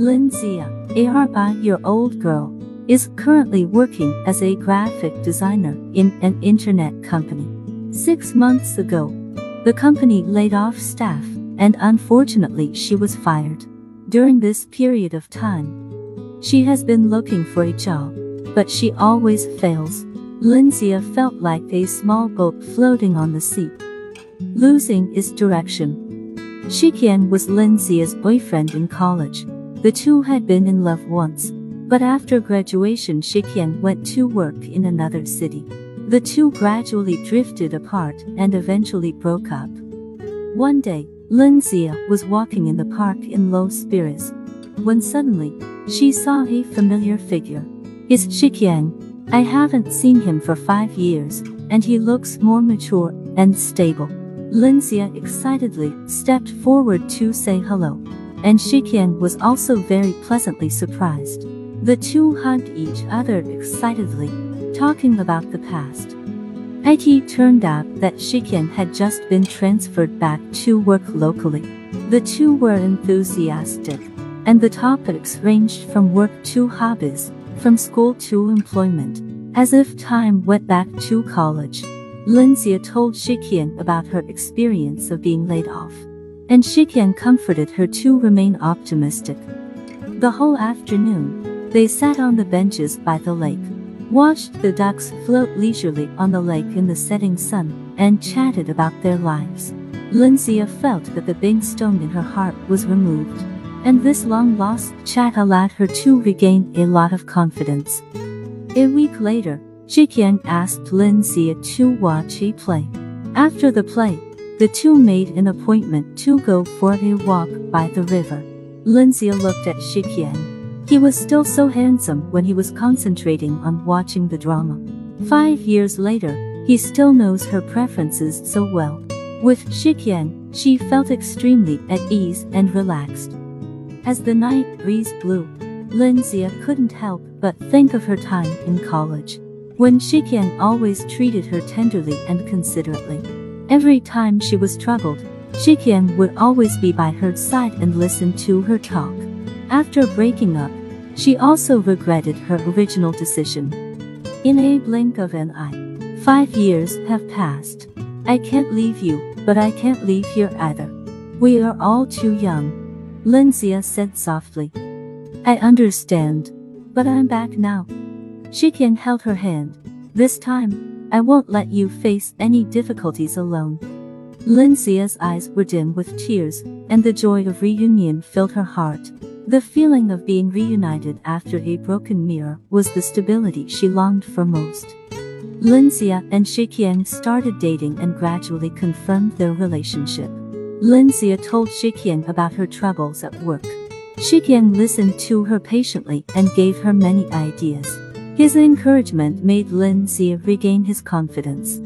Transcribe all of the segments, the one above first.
Lindsay, a five-year-old girl, is currently working as a graphic designer in an internet company. Six months ago, the company laid off staff, and unfortunately she was fired. During this period of time, she has been looking for a job, but she always fails. Lindsay felt like a small boat floating on the sea, losing its direction. Shikian was Lindsay's boyfriend in college. The two had been in love once, but after graduation Shikian went to work in another city. The two gradually drifted apart and eventually broke up. One day, Lindsay was walking in the park in low spirits, when suddenly, she saw a familiar figure. It's Shikian. I haven't seen him for five years, and he looks more mature and stable. Lindsay excitedly stepped forward to say hello and Shikian was also very pleasantly surprised. The two hugged each other excitedly, talking about the past. It turned out that Shikian had just been transferred back to work locally. The two were enthusiastic, and the topics ranged from work to hobbies, from school to employment, as if time went back to college. Lindsay told Shikian about her experience of being laid off and Shikian comforted her to remain optimistic. The whole afternoon, they sat on the benches by the lake, watched the ducks float leisurely on the lake in the setting sun, and chatted about their lives. Lindsay felt that the big stone in her heart was removed, and this long-lost chat allowed her to regain a lot of confidence. A week later, Shikian asked Lindsay to watch a play. After the play, the two made an appointment to go for a walk by the river. Lindsay looked at Shikian. He was still so handsome when he was concentrating on watching the drama. Five years later, he still knows her preferences so well. With Shikian, she felt extremely at ease and relaxed. As the night breeze blew, Lindsay couldn't help but think of her time in college, when Shikian always treated her tenderly and considerately. Every time she was troubled, Shikian would always be by her side and listen to her talk. After breaking up, she also regretted her original decision. In a blink of an eye, five years have passed. I can't leave you, but I can't leave here either. We are all too young. Lindsay said softly. I understand. But I'm back now. Shikian held her hand. This time, I won't let you face any difficulties alone. Lindsay's eyes were dim with tears, and the joy of reunion filled her heart. The feeling of being reunited after a broken mirror was the stability she longed for most. Lindsay and Shikian started dating and gradually confirmed their relationship. Lindsay told Shikian about her troubles at work. Shikian listened to her patiently and gave her many ideas. His encouragement made Lin Xia regain his confidence.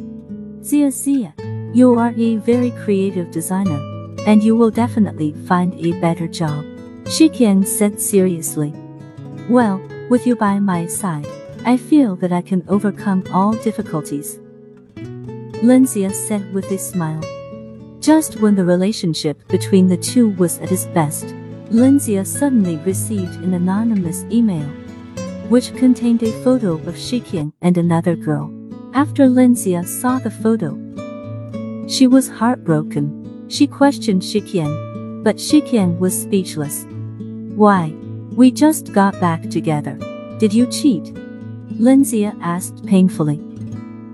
Xia Xia, you are a very creative designer, and you will definitely find a better job. Shikian said seriously. Well, with you by my side, I feel that I can overcome all difficulties. Lin Xia said with a smile. Just when the relationship between the two was at its best, Lin Xia suddenly received an anonymous email which contained a photo of Shikian and another girl. After Lindsay saw the photo, she was heartbroken. She questioned Shikian, but Shikian was speechless. Why? We just got back together. Did you cheat? Lindsay asked painfully.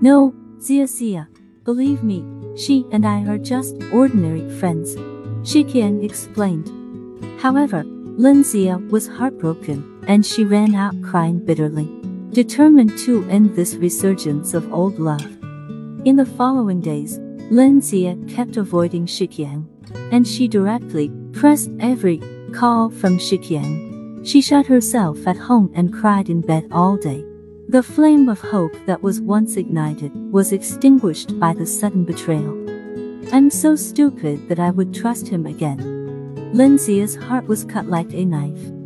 No, Xia Xia. Believe me, she and I are just ordinary friends. Shikian explained. However, Lindsay was heartbroken and she ran out crying bitterly, determined to end this resurgence of old love. In the following days, Lindsay kept avoiding Shikian, and she directly pressed every call from Shikian. She shut herself at home and cried in bed all day. The flame of hope that was once ignited was extinguished by the sudden betrayal. I'm so stupid that I would trust him again. Lindsay's heart was cut like a knife.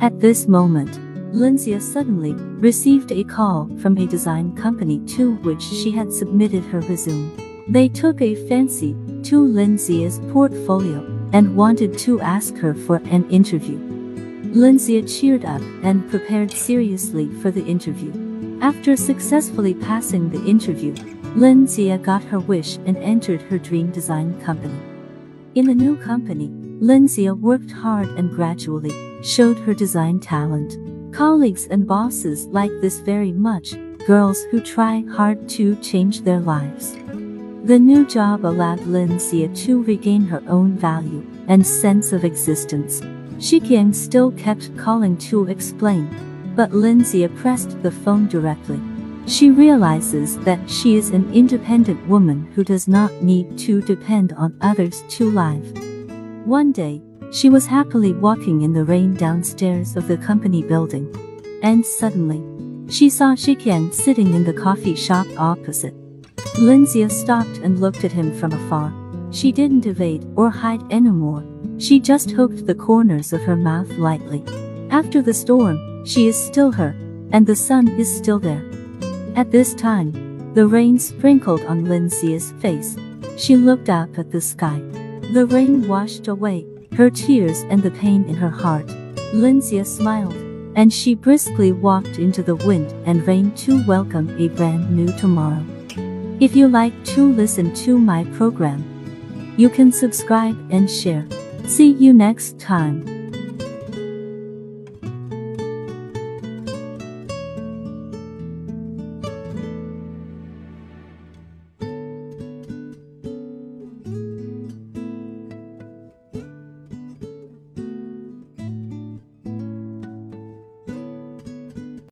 At this moment, Lindsay suddenly received a call from a design company to which she had submitted her resume. They took a fancy to Lindsay's portfolio and wanted to ask her for an interview. Lindsay cheered up and prepared seriously for the interview. After successfully passing the interview, Lindsay got her wish and entered her dream design company. In the new company, Lindsay worked hard and gradually showed her design talent. Colleagues and bosses like this very much, girls who try hard to change their lives. The new job allowed Lindsay to regain her own value and sense of existence. Shikian still kept calling to explain, but Lindsay pressed the phone directly. She realizes that she is an independent woman who does not need to depend on others to live. One day, she was happily walking in the rain downstairs of the company building. And suddenly, she saw Shikian sitting in the coffee shop opposite. Lindsay stopped and looked at him from afar. She didn't evade or hide anymore. She just hooked the corners of her mouth lightly. After the storm, she is still her, and the sun is still there. At this time, the rain sprinkled on Lindsay's face. She looked up at the sky. The rain washed away her tears and the pain in her heart. Lindsay smiled, and she briskly walked into the wind and rain to welcome a brand new tomorrow. If you like to listen to my program, you can subscribe and share. See you next time.